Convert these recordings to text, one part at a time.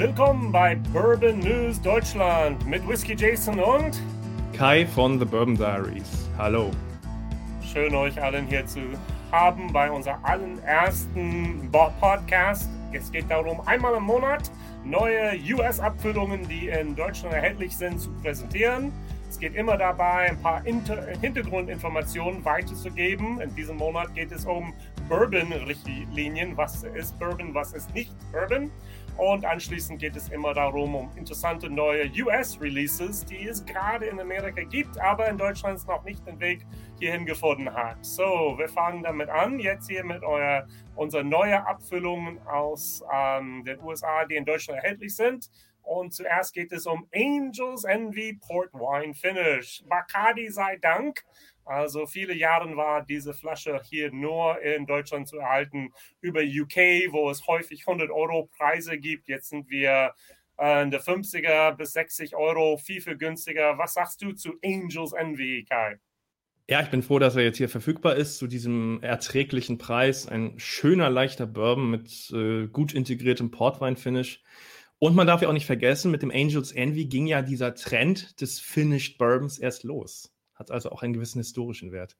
Willkommen bei Bourbon News Deutschland mit Whiskey Jason und Kai von The Bourbon Diaries. Hallo. Schön euch allen hier zu haben bei unserem allerersten Podcast. Es geht darum, einmal im Monat neue US-Abfüllungen, die in Deutschland erhältlich sind, zu präsentieren. Es geht immer dabei, ein paar Inter Hintergrundinformationen weiterzugeben. In diesem Monat geht es um Bourbon-Richtlinien. Was ist Bourbon, was ist nicht Bourbon? Und anschließend geht es immer darum, um interessante neue US-Releases, die es gerade in Amerika gibt, aber in Deutschland noch nicht den Weg hierhin gefunden hat. So, wir fangen damit an, jetzt hier mit euer, unserer neuen Abfüllungen aus ähm, den USA, die in Deutschland erhältlich sind. Und zuerst geht es um Angels Envy Port Wine Finish. Bacardi sei Dank also viele Jahre war diese Flasche hier nur in Deutschland zu erhalten über UK, wo es häufig 100 Euro Preise gibt. Jetzt sind wir äh, in der 50er bis 60 Euro, viel, viel günstiger. Was sagst du zu Angels Envy, Kai? Ja, ich bin froh, dass er jetzt hier verfügbar ist zu diesem erträglichen Preis. Ein schöner, leichter Bourbon mit äh, gut integriertem Portwein-Finish. Und man darf ja auch nicht vergessen, mit dem Angels Envy ging ja dieser Trend des Finished Bourbons erst los hat also auch einen gewissen historischen Wert.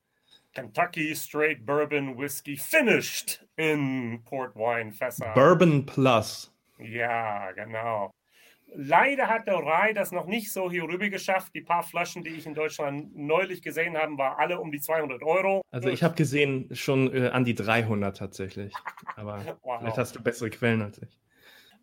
Kentucky Straight Bourbon Whiskey finished in Port Wine Fässer. Bourbon Plus. Ja, genau. Leider hat der Rye das noch nicht so hier rüber geschafft. Die paar Flaschen, die ich in Deutschland neulich gesehen habe, waren alle um die 200 Euro. Also ich habe gesehen schon äh, an die 300 tatsächlich. Aber wow. vielleicht hast du bessere Quellen als ich.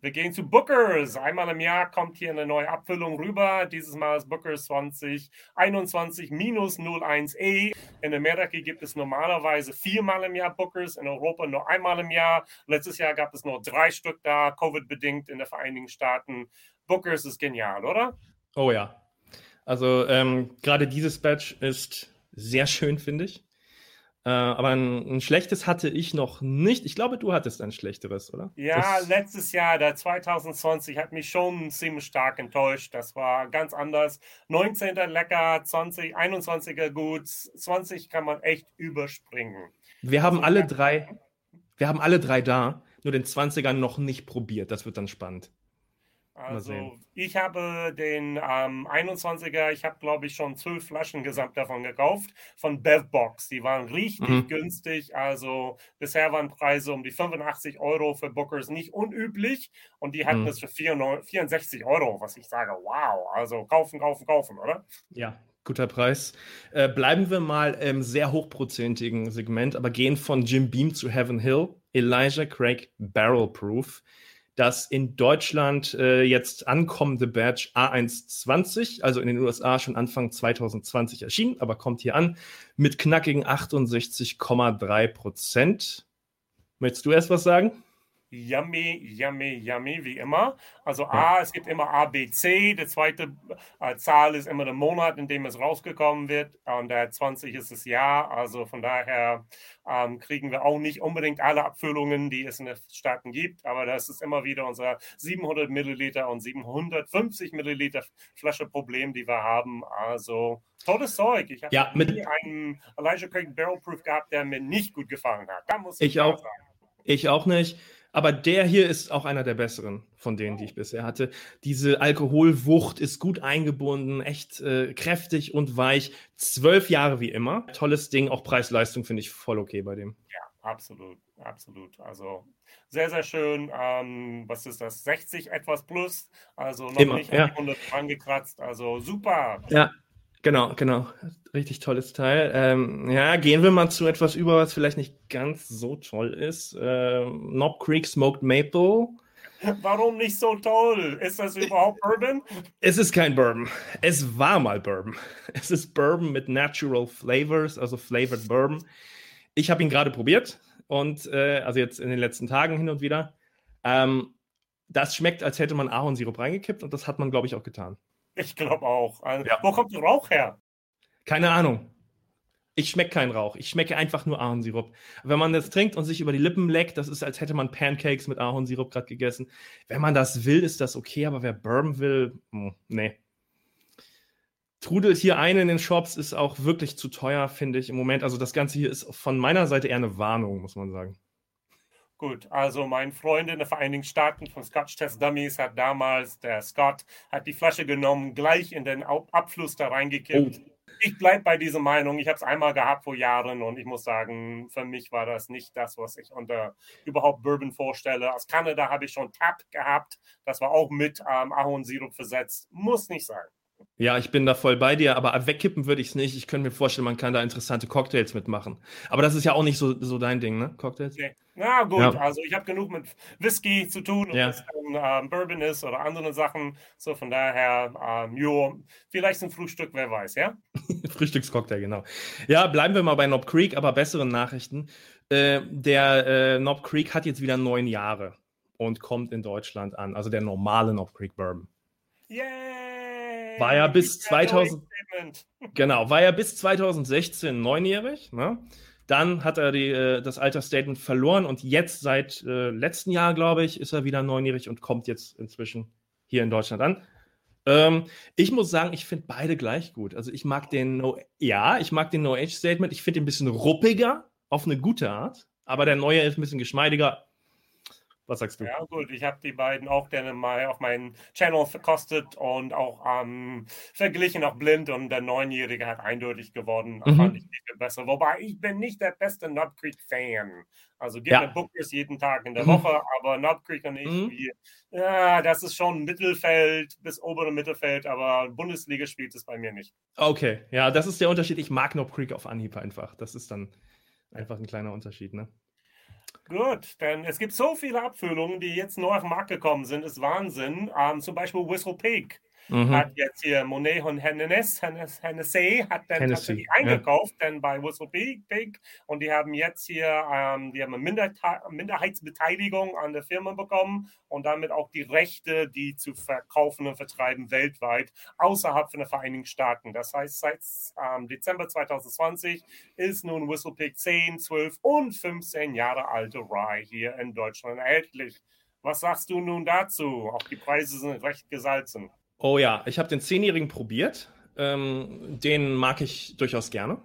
Wir gehen zu Bookers. Einmal im Jahr kommt hier eine neue Abfüllung rüber. Dieses Mal ist Bookers 2021 minus 01E. In Amerika gibt es normalerweise viermal im Jahr Bookers, in Europa nur einmal im Jahr. Letztes Jahr gab es nur drei Stück da, Covid-bedingt in den Vereinigten Staaten. Bookers ist genial, oder? Oh ja. Also ähm, gerade dieses Batch ist sehr schön, finde ich. Äh, aber ein, ein, schlechtes hatte ich noch nicht. Ich glaube, du hattest ein schlechteres, oder? Ja, das... letztes Jahr, der 2020, hat mich schon ziemlich stark enttäuscht. Das war ganz anders. 19. lecker, 20, 21er gut, 20 kann man echt überspringen. Wir haben alle drei, wir haben alle drei da, nur den 20er noch nicht probiert. Das wird dann spannend. Also ich habe den ähm, 21er, ich habe glaube ich schon zwölf Flaschen gesamt davon gekauft, von Bevbox. Die waren richtig mhm. günstig. Also bisher waren Preise um die 85 Euro für Bookers nicht unüblich und die hatten mhm. es für 64 Euro, was ich sage, wow. Also kaufen, kaufen, kaufen, oder? Ja, guter Preis. Äh, bleiben wir mal im sehr hochprozentigen Segment, aber gehen von Jim Beam zu Heaven Hill. Elijah Craig Barrel Proof das in Deutschland äh, jetzt ankommende Badge A120, also in den USA schon Anfang 2020 erschienen, aber kommt hier an mit knackigen 68,3 Prozent. Möchtest du erst was sagen? Yummy, yummy, yummy, wie immer. Also A, es gibt immer A, B, C. Die zweite äh, Zahl ist immer der Monat, in dem es rausgekommen wird. Und der 20 ist das Jahr. Also von daher ähm, kriegen wir auch nicht unbedingt alle Abfüllungen, die es in den Staaten gibt. Aber das ist immer wieder unser 700 Milliliter und 750 Milliliter Flasche Problem, die wir haben. Also tolles Zeug. Ich habe ja, mit einen Elijah Craig Barrel Proof gehabt, der mir nicht gut gefallen hat. Da muss ich, ich auch. Sagen. Ich auch nicht. Aber der hier ist auch einer der besseren von denen, die ich bisher hatte. Diese Alkoholwucht ist gut eingebunden, echt äh, kräftig und weich. Zwölf Jahre wie immer. Tolles Ding, auch Preis-Leistung finde ich voll okay bei dem. Ja, absolut, absolut. Also sehr, sehr schön. Ähm, was ist das? 60 etwas plus. Also noch immer, nicht ja. 100 angekratzt. Also super. Ja, Genau, genau. Richtig tolles Teil. Ähm, ja, gehen wir mal zu etwas über, was vielleicht nicht ganz so toll ist. Ähm, Knob Creek Smoked Maple. Warum nicht so toll? Ist das überhaupt Bourbon? Es ist kein Bourbon. Es war mal Bourbon. Es ist Bourbon mit Natural Flavors, also Flavored Bourbon. Ich habe ihn gerade probiert und äh, also jetzt in den letzten Tagen hin und wieder. Ähm, das schmeckt, als hätte man Ahornsirup reingekippt und das hat man, glaube ich, auch getan. Ich glaube auch. Also, ja. Wo kommt der Rauch her? Keine Ahnung. Ich schmecke keinen Rauch. Ich schmecke einfach nur Ahornsirup. Wenn man das trinkt und sich über die Lippen leckt, das ist, als hätte man Pancakes mit Ahornsirup gerade gegessen. Wenn man das will, ist das okay, aber wer Bourbon will, mh, hm, nee. Trudelt hier ein in den Shops ist auch wirklich zu teuer, finde ich im Moment. Also das Ganze hier ist von meiner Seite eher eine Warnung, muss man sagen. Gut, also mein Freund in den Vereinigten Staaten von Scotch Test Dummies hat damals, der Scott, hat die Flasche genommen, gleich in den Abfluss da reingekippt. Oh. Ich bleibe bei dieser Meinung. Ich habe es einmal gehabt vor Jahren und ich muss sagen, für mich war das nicht das, was ich unter überhaupt Bourbon vorstelle. Aus Kanada habe ich schon Tap gehabt. Das war auch mit ähm, Ahornsirup versetzt. Muss nicht sein. Ja, ich bin da voll bei dir, aber wegkippen würde ich es nicht. Ich könnte mir vorstellen, man kann da interessante Cocktails mitmachen. Aber das ist ja auch nicht so, so dein Ding, ne? Cocktails? Nee. Na gut, ja. also ich habe genug mit Whisky zu tun, ob ja. das dann ähm, Bourbon ist oder andere Sachen. So von daher, ähm, jo, vielleicht ein Frühstück, wer weiß, ja? Frühstückscocktail, genau. Ja, bleiben wir mal bei Knob Creek, aber besseren Nachrichten. Äh, der äh, Knob Creek hat jetzt wieder neun Jahre und kommt in Deutschland an. Also der normale Knob Creek Bourbon. Yay! War ja bis 2000, genau, war ja bis 2016 neunjährig. Ne? Dann hat er die, äh, das Altersstatement verloren und jetzt seit äh, letzten Jahr, glaube ich, ist er wieder neunjährig und kommt jetzt inzwischen hier in Deutschland an. Ähm, ich muss sagen, ich finde beide gleich gut. Also ich mag den No, ja, ich mag den No Age Statement. Ich finde ihn ein bisschen ruppiger auf eine gute Art, aber der neue ist ein bisschen geschmeidiger. Was sagst du? Ja, gut, ich habe die beiden auch gerne mal auf meinen Channel verkostet und auch ähm, verglichen, auch blind. Und der Neunjährige hat eindeutig geworden. Mhm. Fand ich viel besser. Wobei ich bin nicht der beste Nut Creek-Fan. Also gerne ja. Bookers jeden Tag in der mhm. Woche, aber Nut Creek und ich, mhm. wie, ja, das ist schon Mittelfeld bis obere Mittelfeld, aber Bundesliga spielt es bei mir nicht. Okay, ja, das ist der Unterschied. Ich mag Nut Creek auf Anhieb einfach. Das ist dann einfach ein kleiner Unterschied, ne? Gut, denn es gibt so viele Abfüllungen, die jetzt neu auf den Markt gekommen sind, ist Wahnsinn. Ähm, zum Beispiel Whistle Pig mhm. hat jetzt hier Monet und Hennessy, Hennessy hat dann Hennessy, tatsächlich ja. eingekauft, denn bei Whistle Pig und die haben jetzt hier, ähm, die haben eine Minder Minderheitsbeteiligung an der Firma bekommen und damit auch die Rechte, die zu verkaufen und vertreiben weltweit außerhalb von den Vereinigten Staaten. Das heißt, seit ähm, Dezember 2020 ist nun Whistle Pig 10, 12 und 15 Jahre alte Rye hier in Deutschland erhältlich. Was sagst du nun dazu? Auch die Preise sind recht gesalzen. Oh ja, ich habe den Zehnjährigen probiert. Ähm, den mag ich durchaus gerne.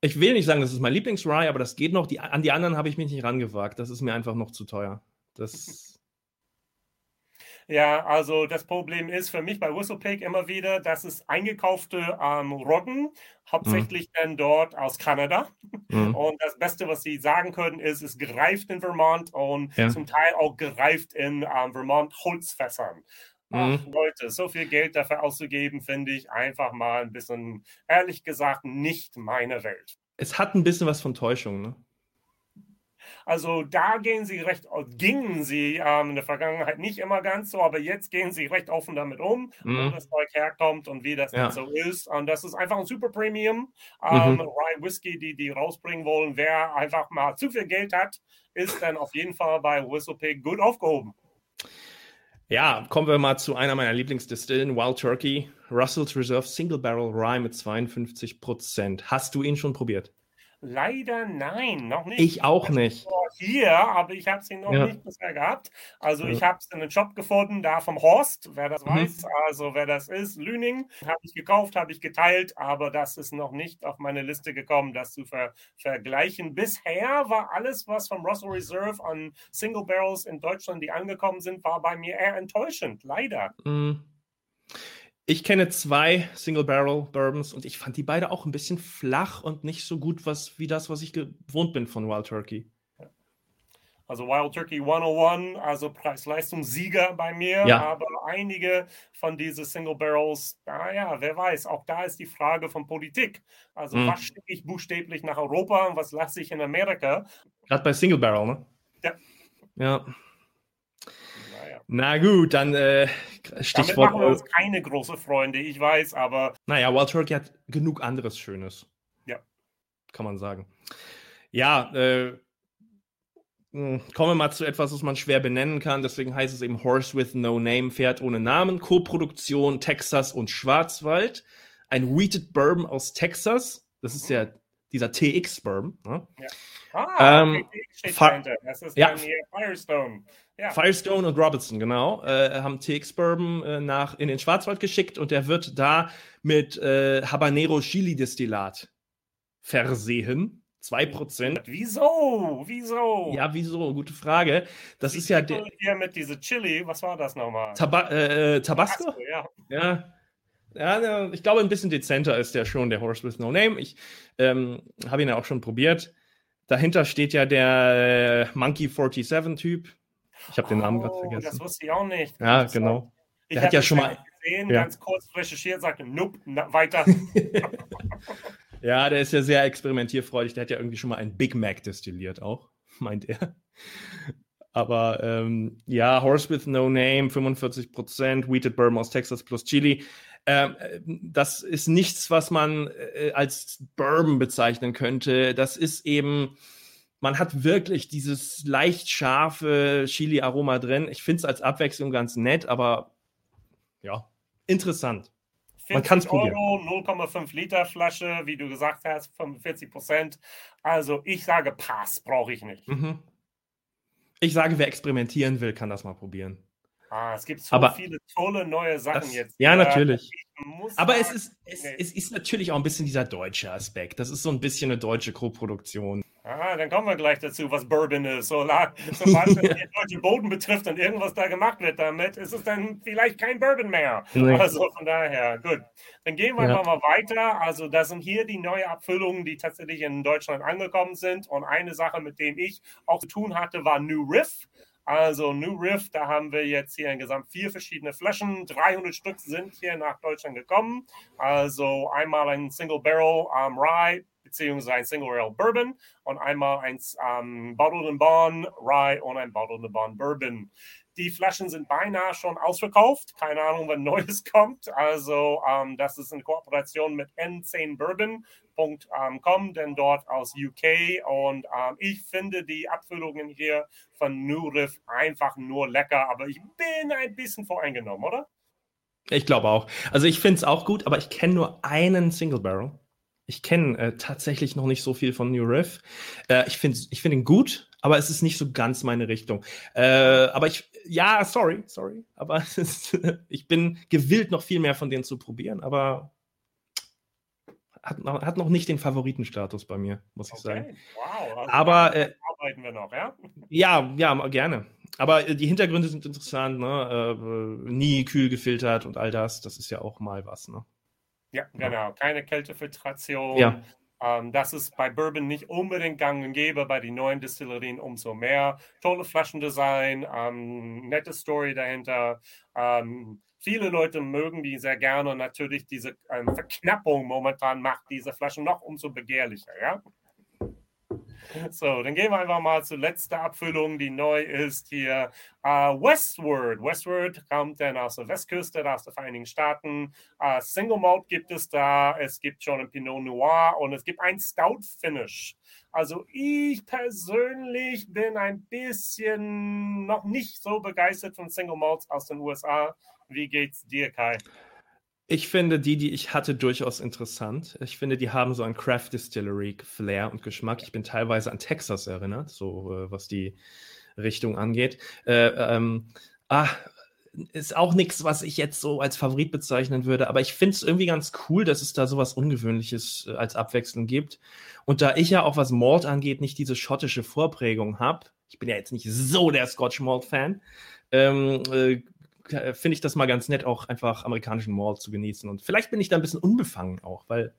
Ich will nicht sagen, das ist mein Lieblings-Rye, aber das geht noch. Die, an die anderen habe ich mich nicht rangewagt. Das ist mir einfach noch zu teuer. Das. Ja, also das Problem ist für mich bei Whistlepig immer wieder, dass es eingekaufte ähm, Roggen, hauptsächlich mhm. dann dort aus Kanada. Mhm. Und das Beste, was sie sagen können, ist, es gereift in Vermont und ja. zum Teil auch gereift in ähm, Vermont Holzfässern. Ach, mhm. Leute, so viel Geld dafür auszugeben, finde ich einfach mal ein bisschen, ehrlich gesagt, nicht meine Welt. Es hat ein bisschen was von Täuschung, ne? Also da gehen sie recht, gingen sie ähm, in der Vergangenheit nicht immer ganz so, aber jetzt gehen sie recht offen damit um, mhm. wo das Zeug herkommt und wie das ja. so ist. Und das ist einfach ein Super Premium ähm, mhm. Rye Whisky, die die rausbringen wollen. Wer einfach mal zu viel Geld hat, ist dann auf jeden Fall bei Whistlepig gut aufgehoben. Ja, kommen wir mal zu einer meiner Lieblingsdistillen, Wild Turkey, Russell's Reserve Single Barrel Rye mit 52 Prozent. Hast du ihn schon probiert? Leider nein, noch nicht. Ich auch nicht. Hier, aber ich habe sie noch ja. nicht bisher gehabt. Also ja. ich habe es in einem Shop gefunden, da vom Horst, wer das mhm. weiß, also wer das ist, Lüning, habe ich gekauft, habe ich geteilt, aber das ist noch nicht auf meine Liste gekommen, das zu ver vergleichen. Bisher war alles, was vom Russell Reserve an Single Barrels in Deutschland, die angekommen sind, war bei mir eher enttäuschend, leider. Mhm. Ich kenne zwei Single Barrel Bourbons und ich fand die beide auch ein bisschen flach und nicht so gut was, wie das, was ich gewohnt bin von Wild Turkey. Also Wild Turkey 101, also Preis-Leistungs-Sieger bei mir, ja. aber einige von diesen Single Barrels, naja, wer weiß, auch da ist die Frage von Politik. Also mhm. was schicke ich buchstäblich nach Europa und was lasse ich in Amerika? Gerade bei Single Barrel, ne? Ja. Ja. Na gut, dann äh, Stichwort. Damit machen wir uns keine große Freunde, ich weiß, aber. Naja, Wild Turkey hat genug anderes Schönes. Ja. Kann man sagen. Ja, äh, hm, kommen wir mal zu etwas, was man schwer benennen kann. Deswegen heißt es eben Horse with No Name, Pferd ohne Namen. Co-Produktion Texas und Schwarzwald. Ein Wheated Bourbon aus Texas. Das ist ja dieser TX-Bourbon. Ne? Ja. Ah, ähm, steht dahinter. Das ist ja. dann hier Firestone. Ja. Firestone und Robertson, genau, äh, haben TX Bourbon äh, nach in den Schwarzwald geschickt und der wird da mit äh, Habanero Chili Destillat versehen. 2%. Wieso? Wieso? Ja, wieso? Gute Frage. Das ist ja der. Hier mit diese Chili, was war das nochmal? Taba äh, Tabasco? Tabasco, ja. Ja. Ja, ich glaube, ein bisschen dezenter ist der schon, der Horse with No Name. Ich ähm, habe ihn ja auch schon probiert. Dahinter steht ja der äh, Monkey 47-Typ. Ich habe den Namen gerade Oh, vergessen. Das wusste ich auch nicht. Ja, genau. Ich Der hat hatte ja schon mal- gesehen, ja. ganz kurz recherchiert, sagte, nope, na, weiter. Ja, der ist ja sehr experimentierfreudig. Der hat ja irgendwie schon mal einen Big Mac destilliert, auch, meint er. Aber ähm, ja, Horse with No Name, 45%, Wheated Bourbon aus Texas plus Chili. Ähm, äh, das ist nichts, was man äh, als Bourbon bezeichnen könnte. Das ist eben, man hat wirklich dieses leicht scharfe Chili-Aroma drin. Ich finde es als Abwechslung ganz nett, aber ja, interessant. Man kann's 40 probieren. Euro, 0,5 Liter Flasche, wie du gesagt hast, 45 Prozent. Also ich sage, Pass brauche ich nicht. Mhm. Ich sage, wer experimentieren will, kann das mal probieren. Ah, es gibt so Aber- viele tolle neue Sachen Das, jetzt. ja, natürlich. Aber es sagen, ist, es, nee. es ist natürlich auch ein bisschen dieser deutsche Aspekt. Das ist so ein bisschen eine deutsche Co-Produktion. Ah, dann kommen wir gleich dazu, was Bourbon ist. So, sobald es den deutschen Boden betrifft und irgendwas da gemacht wird damit, ist es dann vielleicht kein Bourbon mehr. Nee. Also von daher, gut. Dann gehen wir Ja. einfach mal weiter. Also das sind hier die neuen Abfüllungen, die tatsächlich in Deutschland angekommen sind. Und eine Sache, mit dem ich auch zu tun hatte, war New Riff. Also New Riff, da haben wir jetzt hier insgesamt vier verschiedene Flaschen. 300 Stück sind hier nach Deutschland gekommen. Also einmal ein Single Barrel ähm, Rye beziehungsweise ein Single Barrel Bourbon und einmal ein ähm, Bottled and Bond Rye und ein Bottled and Bond Bourbon. Die Flaschen sind beinahe schon ausverkauft. Keine Ahnung, wann Neues kommt. Also ähm, das ist in Kooperation mit N10bourbon.com, denn dort aus UK. Und ähm, ich finde die Abfüllungen hier von New Riff einfach nur lecker. Aber ich bin ein bisschen voreingenommen, oder? Ich glaube auch. Also ich finde es auch gut, aber ich kenne nur einen Single Barrel. Ich kenne äh, tatsächlich noch nicht so viel von New Riff. Äh, ich finde ich find ihn gut, aber es ist nicht so ganz meine Richtung. Äh, aber ich, ja, sorry, sorry. Aber ist, ich bin gewillt, noch viel mehr von denen zu probieren, aber hat, noch- hat noch nicht den Favoritenstatus bei mir, muss ich sagen. Wow. Also Aber, äh, arbeiten wir noch, ja? Ja, ja, gerne. Aber äh, die Hintergründe sind interessant, ne? Äh, nie kühl gefiltert und all das. Das ist ja auch mal was, ne? Ja, genau. Keine Kältefiltration. Ja. Ähm, das ist bei Bourbon nicht unbedingt gang und gäbe, bei den neuen Destillerien umso mehr. Tolle Flaschendesign, ähm, nette Story dahinter. Ähm, viele Leute mögen die sehr gerne und natürlich diese ähm, Verknappung momentan macht diese Flaschen noch umso begehrlicher, ja? So, dann gehen wir einfach mal zur letzten Abfüllung, die neu ist hier. Äh, Westward. Westward kommt dann aus der Westküste, aus den Vereinigten Staaten. Äh, Single Malt gibt es da, es gibt schon ein Pinot Noir und es gibt ein Stout Finish. Also ich persönlich bin ein bisschen noch nicht so begeistert von Single Malts aus den USA. Wie geht's dir, Kai? Ich finde die, die ich hatte, durchaus interessant. Ich finde, die haben so ein Craft Distillery Flair und Geschmack. Ich bin teilweise an Texas erinnert, so äh, was die Richtung angeht. Äh, ähm, ah, ist auch nichts, was ich jetzt so als Favorit bezeichnen würde, aber ich finde es irgendwie ganz cool, dass es da sowas Ungewöhnliches äh, als Abwechslung gibt. Und da ich ja auch, was Malt angeht, nicht diese schottische Vorprägung habe, ich bin ja jetzt nicht so der Scotch Malt Fan, ähm, äh, finde ich das mal ganz nett, auch einfach amerikanischen Malt zu genießen. Und vielleicht bin ich da ein bisschen unbefangen auch, weil,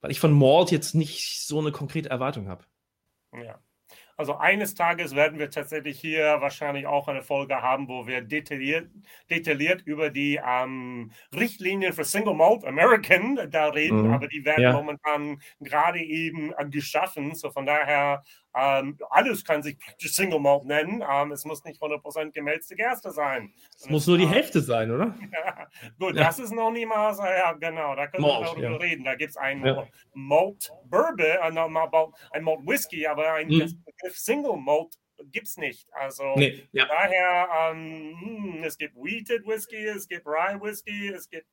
weil ich von Malt jetzt nicht so eine konkrete Erwartung habe. Ja. Also eines Tages werden wir tatsächlich hier wahrscheinlich auch eine Folge haben, wo wir detailliert, detailliert über die ähm, Richtlinien für Single Malt American da reden, Mhm. aber die werden Ja. momentan gerade eben äh, geschaffen. So von daher, ähm, alles kann sich praktisch Single Malt nennen. Ähm, es muss nicht 100% gemälzte Gerste sein. Es muss nur die Hälfte sein, oder? Gut, Ja. das ist noch niemals, ja genau, da können wir Malt, noch drüber ja. reden. Da gibt es ein Ja. Malt Bourbon, äh, ein Malt Whisky, aber ein Mhm. Begriff Single Malt gibt es nicht. Also Nee, ja. daher, ähm, hm, es gibt Wheated Whisky, es gibt Rye Whisky, es gibt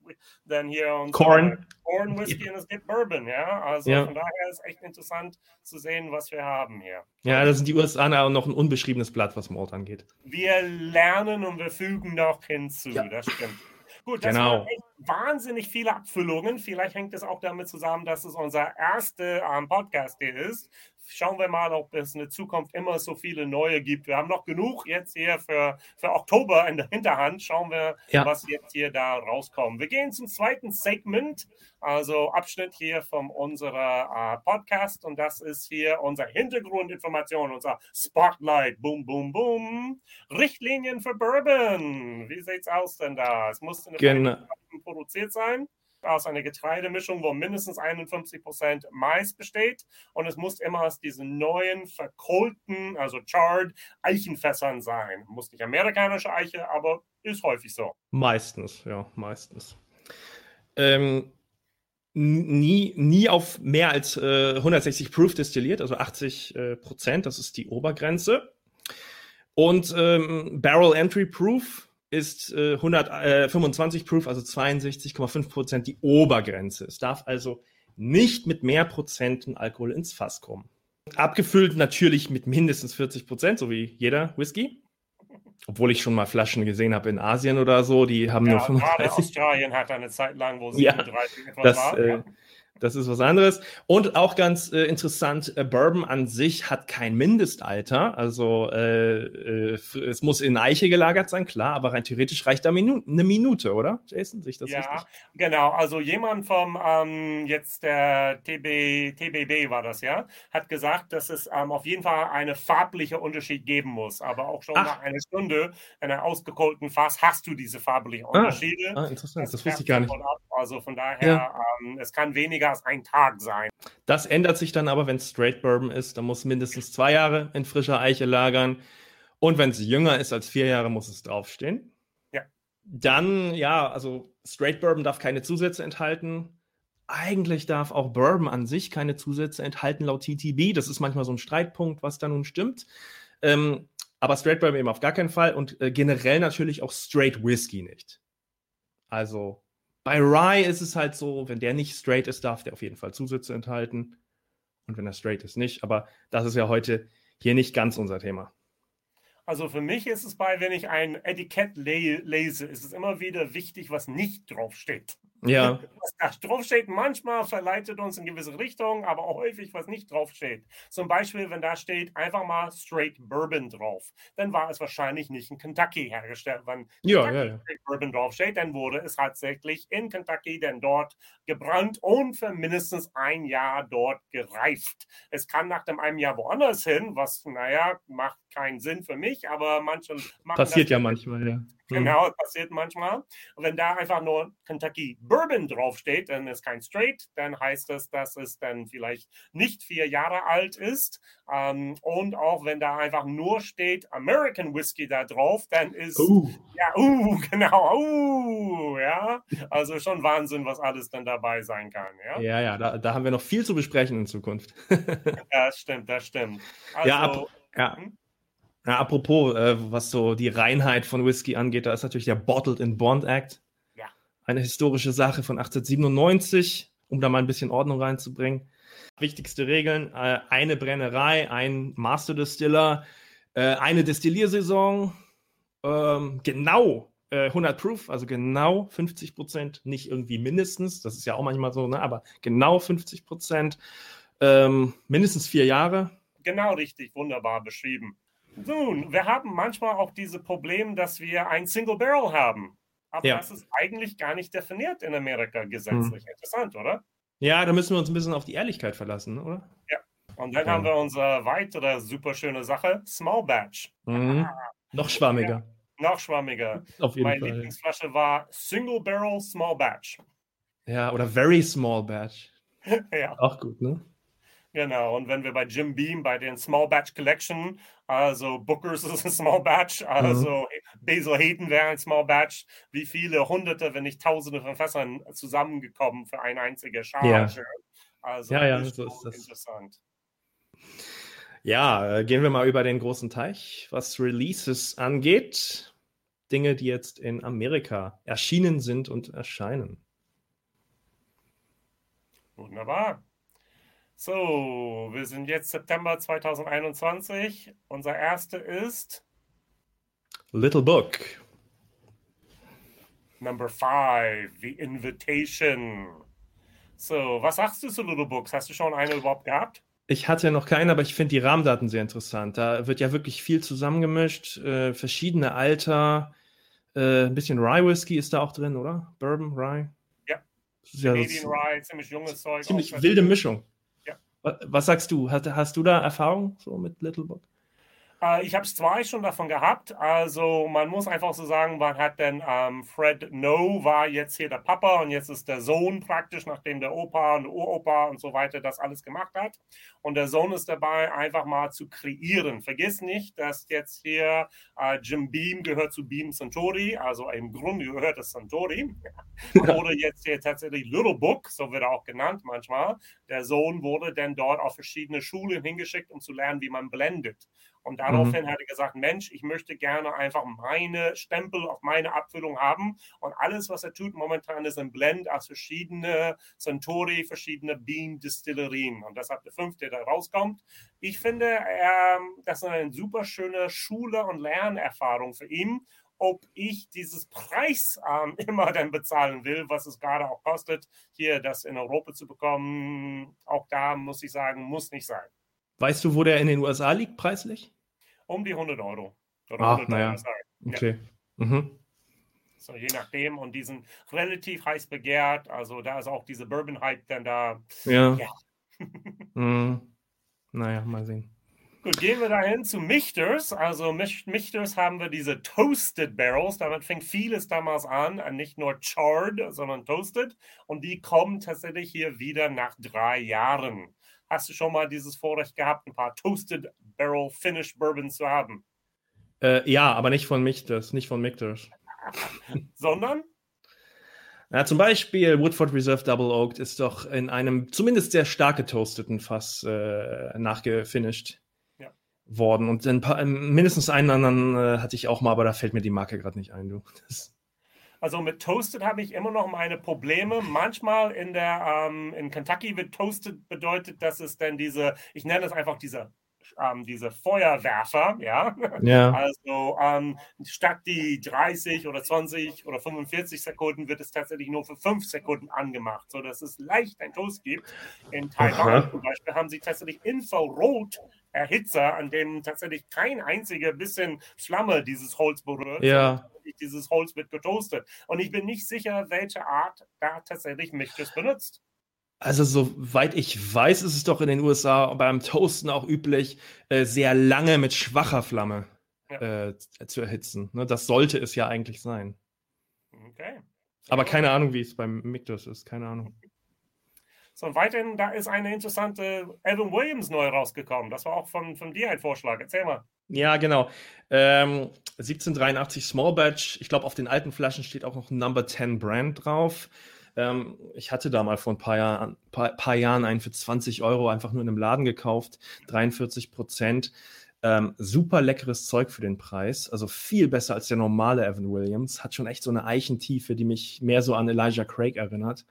dann hier und Corn. Corn Whisky und es gibt Bourbon, ja. Also Ja. von daher ist echt interessant zu sehen, was wir haben hier. Ja, da sind die USA noch ein unbeschriebenes Blatt, was Malt angeht. Wir lernen und wir fügen noch hinzu. Ja. Das stimmt. Gut, das Genau. waren echt wahnsinnig viele Abfüllungen. Vielleicht hängt es auch damit zusammen, dass es unser erster ähm, Podcast hier ist. Schauen wir mal, ob es in der Zukunft immer so viele neue gibt. Wir haben noch genug jetzt hier für, für Oktober in der Hinterhand. Schauen wir, ja. was jetzt hier da rauskommt. Wir gehen zum zweiten Segment, also Abschnitt hier von unserer äh, Podcast. Und das ist hier unsere Hintergrundinformation, unser Spotlight. Boom, boom, boom. Richtlinien für Bourbon. Wie sieht's aus denn da? Es muss in genau. produziert sein aus einer Getreidemischung, wo mindestens 51% Mais besteht. Und es muss immer aus diesen neuen, verkohlten, also charred Eichenfässern sein. Muss nicht amerikanische Eiche, aber ist häufig so. Meistens, ja, meistens. Ähm, nie, nie auf mehr als äh, 160 Proof destilliert, also 80 äh, Prozent, das ist die Obergrenze. Und ähm, Barrel Entry Proof ist äh, 125 äh, Proof, also 62,5 Prozent die Obergrenze. Es darf also nicht mit mehr Prozenten Alkohol ins Fass kommen. Abgefüllt natürlich mit mindestens 40 Prozent, so wie jeder Whisky. Obwohl ich schon mal Flaschen gesehen habe in Asien oder so, die haben ja, nur 35. Australien hat eine Zeit lang, wo 37 ja, etwas das, war. Äh, das ist was anderes. Und auch ganz äh, interessant, äh, Bourbon an sich hat kein Mindestalter. Also äh, äh es muss in Eiche gelagert sein, klar, aber rein theoretisch reicht da Minu eine Minute, oder? Jason, sich das Ja, richtig? genau. Also jemand vom ähm, jetzt der TB, TBB war das ja, hat gesagt, dass es ähm, auf jeden Fall einen farblichen Unterschied geben muss. Aber auch schon Ach. nach einer Stunde in einem ausgekohlten Fass hast du diese farblichen ah. Unterschiede. Ah, ah interessant. Das, das wusste ich gar nicht. Also von daher, ja. ähm, es kann weniger als ein Tag sein. Das ändert sich dann aber, wenn es Straight Bourbon ist. Dann muss mindestens zwei Jahre in frischer Eiche lagern. Und wenn es jünger ist als vier Jahre, muss es draufstehen. Ja. Dann, ja, also Straight Bourbon darf keine Zusätze enthalten. Eigentlich darf auch Bourbon an sich keine Zusätze enthalten laut TTB. Das ist manchmal so ein Streitpunkt, was da nun stimmt. Ähm, aber Straight Bourbon eben auf gar keinen Fall und äh, generell natürlich auch Straight Whisky nicht. Also bei Rye ist es halt so, wenn der nicht straight ist, darf der auf jeden Fall Zusätze enthalten. Und wenn er straight ist, nicht. Aber das ist ja heute hier nicht ganz unser Thema. Also für mich ist es bei, wenn ich ein Etikett le lese, ist es immer wieder wichtig, was nicht draufsteht. Ja. Was da draufsteht, manchmal verleitet uns in gewisse Richtungen, aber auch häufig, was nicht draufsteht. Zum Beispiel, wenn da steht einfach mal Straight Bourbon drauf, dann war es wahrscheinlich nicht in Kentucky hergestellt. Wenn ja, Kentucky ja, ja. Straight Bourbon draufsteht, dann wurde es tatsächlich in Kentucky denn dort gebrannt und für mindestens ein Jahr dort gereift. Es kann nach dem einem Jahr woanders hin, was, naja, macht keinen Sinn für mich, aber manche machen Passiert ja manchmal, ja. Genau, passiert manchmal. Und wenn da einfach nur Kentucky Bourbon draufsteht, dann ist kein Straight, dann heißt das, dass es dann vielleicht nicht vier Jahre alt ist. Ähm, und auch wenn da einfach nur steht American Whiskey da drauf, dann ist uh. ja, uh, genau, uh, ja. Also schon Wahnsinn, was alles dann dabei sein kann, ja. Ja, ja, da, da haben wir noch viel zu besprechen in Zukunft. das stimmt, das stimmt. Also, ja, ab, ja. Hm? Ja, apropos, äh, was so die Reinheit von Whisky angeht, da ist natürlich der Bottled in Bond Act. Ja. Eine historische Sache von 1897, um da mal ein bisschen Ordnung reinzubringen. Wichtigste Regeln: äh, eine Brennerei, ein Master Distiller, äh, eine Destilliersaison, ähm, genau 100 äh, Proof, also genau 50 Prozent, nicht irgendwie mindestens, das ist ja auch manchmal so, ne, aber genau 50 Prozent, ähm, mindestens vier Jahre. Genau richtig, wunderbar beschrieben. Nun, wir haben manchmal auch diese Probleme, dass wir ein Single Barrel haben. Aber ja. das ist eigentlich gar nicht definiert in Amerika gesetzlich. Hm. Interessant, oder? Ja, da müssen wir uns ein bisschen auf die Ehrlichkeit verlassen, oder? Ja. Und dann ja. haben wir unsere weitere super schöne Sache, Small Batch. Mhm. Ah. Noch schwammiger. Ja, noch schwammiger. Auf jeden Meine Fall. Lieblingsflasche war Single Barrel Small Batch. Ja, oder Very Small Batch. ja. Auch gut, ne? Genau, und wenn wir bei Jim Beam, bei den Small Batch Collection, also Bookers ist ein Small Batch, also mhm. Basil Hayden wäre ein Small Batch, wie viele Hunderte, wenn nicht Tausende von Fässern zusammengekommen für eine einzige Charge. Ja. Also ja, ja, so ist das. interessant. Ja, äh, gehen wir mal über den großen Teich, was Releases angeht. Dinge, die jetzt in Amerika erschienen sind und erscheinen. Wunderbar. So, wir sind jetzt September 2021. Unser erster ist Little Book. Number five, The Invitation. So, was sagst du zu Little Books? Hast du schon eine überhaupt gehabt? Ich hatte noch keine, aber ich finde die Rahmendaten sehr interessant. Da wird ja wirklich viel zusammengemischt, äh, verschiedene Alter, äh, ein bisschen Rye Whisky ist da auch drin, oder? Bourbon, Rye? Ja. ja Canadian Rye, ziemlich junges Zeug. Ziemlich wilde Mischung. Was, sagst du? Hast, hast du da Erfahrung so mit Little Book? Äh, ich habe zwei schon davon gehabt. Also man muss einfach so sagen, man hat denn ähm, Fred No war jetzt hier der Papa und jetzt ist der Sohn praktisch, nachdem der Opa und Uropa und so weiter das alles gemacht hat. Und der Sohn ist dabei, einfach mal zu kreieren. Vergiss nicht, dass jetzt hier äh, Jim Beam gehört zu Beam Centauri, also im Grunde gehört es Centauri. Oder jetzt hier tatsächlich Little Book, so wird er auch genannt manchmal. Der Sohn wurde dann dort auf verschiedene Schulen hingeschickt, um zu lernen, wie man blendet. Und daraufhin mhm. hat er gesagt, Mensch, ich möchte gerne einfach meine Stempel auf meine Abfüllung haben. Und alles, was er tut momentan, ist ein Blend aus verschiedenen Centauri, verschiedene Bean-Distillerien. Und das hat der fünfte, der rauskommt. Ich finde, ähm, das ist eine super schöne Schule- und Lernerfahrung für ihn ob ich dieses Preis ähm, immer dann bezahlen will, was es gerade auch kostet, hier das in Europa zu bekommen. Auch da muss ich sagen, muss nicht sein. Weißt du, wo der in den USA liegt preislich? Um die 100 Euro. Oder Ach, naja. Okay. Ja. Mhm. So, je nachdem. Und die sind relativ heiß begehrt. Also da ist auch diese Bourbon-Hype dann da. Ja. ja. mhm. Naja, mal sehen. Gut, gehen wir dahin zu Michters. Also Michters haben wir diese Toasted Barrels. Damit fängt vieles damals an, nicht nur charred, sondern toasted. Und die kommen tatsächlich hier wieder nach drei Jahren. Hast du schon mal dieses Vorrecht gehabt, ein paar Toasted Barrel Finish Bourbons zu haben? Äh, ja, aber nicht von Michters, nicht von Michters. Sondern? Ja, zum Beispiel Woodford Reserve Double Oaked ist doch in einem zumindest sehr stark getoasteten Fass äh, nachgefinished ja. worden. Und ein paar, mindestens einen anderen äh, hatte ich auch mal, aber da fällt mir die Marke gerade nicht ein. Du. Das also mit Toasted habe ich immer noch meine Probleme. Manchmal in der ähm, in Kentucky wird Toasted bedeutet, dass es dann diese, ich nenne es einfach diese ähm, diese Feuerwerfer, ja. ja. Also ähm, statt die 30 oder 20 oder 45 Sekunden wird es tatsächlich nur für 5 Sekunden angemacht, sodass es leicht ein Toast gibt. In Taiwan zum Beispiel haben sie tatsächlich Infrarot Erhitzer, an dem tatsächlich kein einziger bisschen Flamme dieses Holz berührt. Ja dieses Holz wird getoastet. Und ich bin nicht sicher, welche Art da tatsächlich Michtes benutzt. Also, soweit ich weiß, ist es doch in den USA beim Toasten auch üblich, äh, sehr lange mit schwacher Flamme ja. äh, zu erhitzen. Ne? Das sollte es ja eigentlich sein. Okay. Aber keine Ahnung, wie es beim Mictus ist. Keine Ahnung. So, weiterhin, da ist eine interessante Evan Williams neu rausgekommen. Das war auch von, von dir ein Vorschlag. Erzähl mal. Ja, genau. Ähm, 1783 Small Batch. Ich glaube, auf den alten Flaschen steht auch noch Number 10 Brand drauf. Ähm, ich hatte da mal vor ein paar, Jahr, paar, paar, Jahren einen für 20 Euro einfach nur in einem Laden gekauft. 43 Prozent. Ähm, super leckeres Zeug für den Preis. Also viel besser als der normale Evan Williams. Hat schon echt so eine Eichentiefe, die mich mehr so an Elijah Craig erinnert.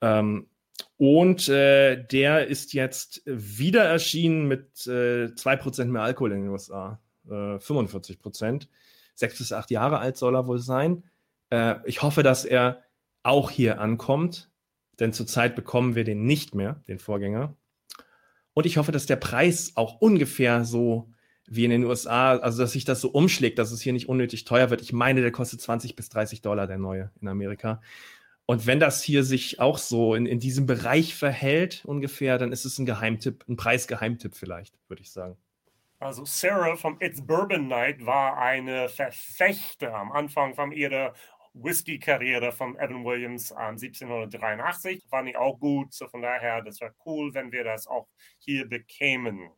Ähm, und äh, der ist jetzt wieder erschienen mit äh, 2% mehr Alkohol in den USA. Äh, 45%. Sechs bis acht Jahre alt soll er wohl sein. Äh, ich hoffe, dass er auch hier ankommt, denn zurzeit bekommen wir den nicht mehr, den Vorgänger. Und ich hoffe, dass der Preis auch ungefähr so wie in den USA, also dass sich das so umschlägt, dass es hier nicht unnötig teuer wird. Ich meine, der kostet 20 bis 30 Dollar, der neue in Amerika. Und wenn das hier sich auch so in, in diesem Bereich verhält, ungefähr, dann ist es ein Geheimtipp, ein Preisgeheimtipp vielleicht, würde ich sagen. Also Sarah vom It's Bourbon Night war eine Verfechter am Anfang von ihrer Whisky-Karriere von Evan Williams ähm, 1783. Fand ich auch gut. So von daher, das wäre cool, wenn wir das auch hier bekämen.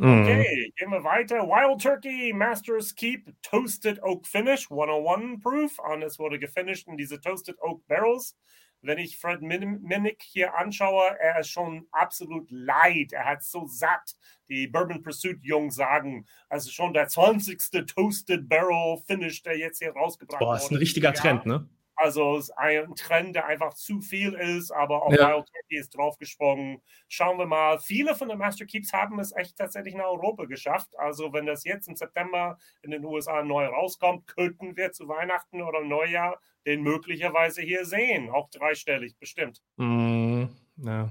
Okay, gehen wir weiter. Wild Turkey Masters Keep Toasted Oak Finish 101 Proof. Und es wurde gefinished in diese Toasted Oak Barrels. Wenn ich Fred Minnick hier anschaue, er ist schon absolut leid. Er hat so satt. Die Bourbon Pursuit Jungs sagen, also schon der 20. Toasted Barrel Finish, der jetzt hier rausgebracht wurde. Boah, ist ein richtiger Trend, ne? Also es ist ein Trend, der einfach zu viel ist, aber auch ja. Wild Turkey ist draufgesprungen. Schauen wir mal. Viele von den Master Keeps haben es echt tatsächlich nach Europa geschafft. Also wenn das jetzt im September in den USA neu rauskommt, könnten wir zu Weihnachten oder Neujahr den möglicherweise hier sehen. Auch dreistellig bestimmt. Mm, ja.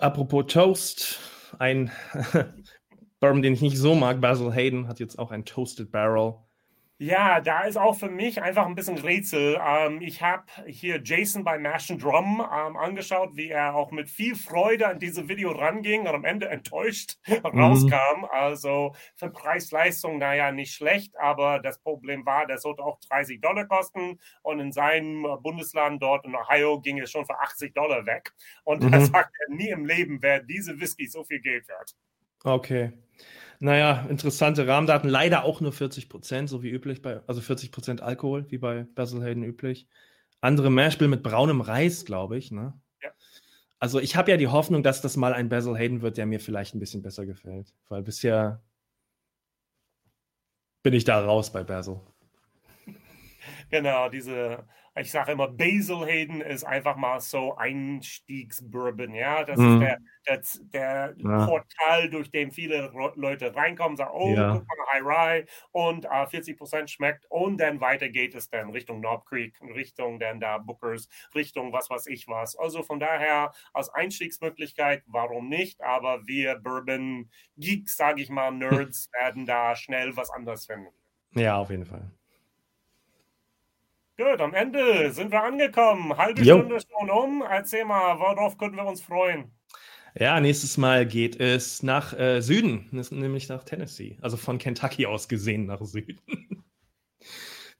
Apropos Toast, ein Bourbon, den ich nicht so mag, Basil Hayden, hat jetzt auch ein Toasted Barrel. Ja, da ist auch für mich einfach ein bisschen Rätsel. Ähm, ich habe hier Jason bei Mash and Drum ähm, angeschaut, wie er auch mit viel Freude an dieses Video ranging und am Ende enttäuscht mhm. rauskam. Also für Preis-Leistung, naja, nicht schlecht, aber das Problem war, der sollte auch 30 Dollar kosten und in seinem Bundesland dort in Ohio ging es schon für 80 Dollar weg. Und mhm. da sagt er nie im Leben, wer diese Whisky so viel Geld wert. Okay. Naja, interessante Rahmendaten. Leider auch nur 40 Prozent, so wie üblich, bei, also 40 Prozent Alkohol, wie bei Basil Hayden üblich. Andere Mashbill mit braunem Reis, glaube ich. Ne? Ja. Also ich habe ja die Hoffnung, dass das mal ein Basil Hayden wird, der mir vielleicht ein bisschen besser gefällt. Weil bisher bin ich da raus bei Basil. Genau, diese ich sage immer, Basil Hayden ist einfach mal so Einstiegsbourbon, ja. Das mhm. ist der, der, der ja. Portal, durch den viele Leute reinkommen, sagen, oh, ja. guck mal, High Rye und äh, 40% schmeckt und dann weiter geht es dann Richtung Knob Creek, Richtung dann da Bookers, Richtung was weiß ich was. Also von daher als Einstiegsmöglichkeit, warum nicht? Aber wir Bourbon Geeks, sage ich mal, Nerds werden da schnell was anderes finden. Ja, auf jeden Fall. Gut, am Ende sind wir angekommen. Halbe jo. Stunde schon um. Erzähl mal, worauf können wir uns freuen? Ja, nächstes Mal geht es nach äh, Süden, nämlich nach Tennessee. Also von Kentucky aus gesehen nach Süden.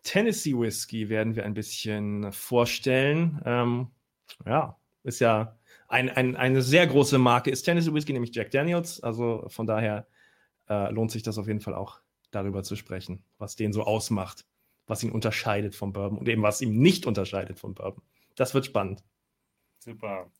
Tennessee Whiskey werden wir ein bisschen vorstellen. Ähm, ja, ist ja ein, ein, eine sehr große Marke. Ist Tennessee Whiskey nämlich Jack Daniels. Also von daher äh, lohnt sich das auf jeden Fall auch darüber zu sprechen, was den so ausmacht was ihn unterscheidet vom Bourbon und eben was ihm nicht unterscheidet vom Bourbon. Das wird spannend. Super.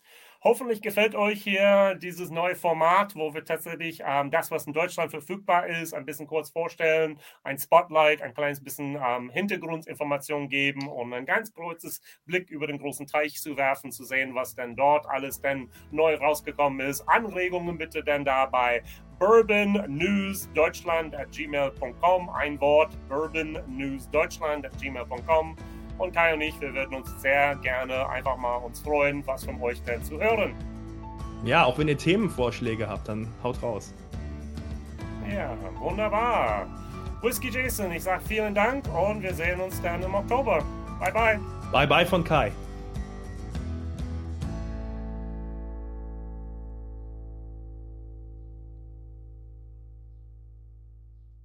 Hoffentlich gefällt euch hier dieses neue Format, wo wir tatsächlich ähm, das, was in Deutschland verfügbar ist, ein bisschen kurz vorstellen, ein Spotlight, ein kleines bisschen ähm, Hintergrundinformationen geben und ein ganz kurzes Blick über den großen Teich zu werfen, zu sehen, was denn dort alles denn neu rausgekommen ist. Anregungen bitte denn dabei bourbonnewsdeutschland at gmail.com. Ein Wort, bourbonnewsdeutschland at gmail.com. Und Kai und ich, wir würden uns sehr gerne einfach mal uns freuen, was von euch denn zu hören. Ja, auch wenn ihr Themenvorschläge habt, dann haut raus. Ja, wunderbar. Whisky Jason, ich sage vielen Dank und wir sehen uns dann im Oktober. Bye bye. Bye bye von Kai.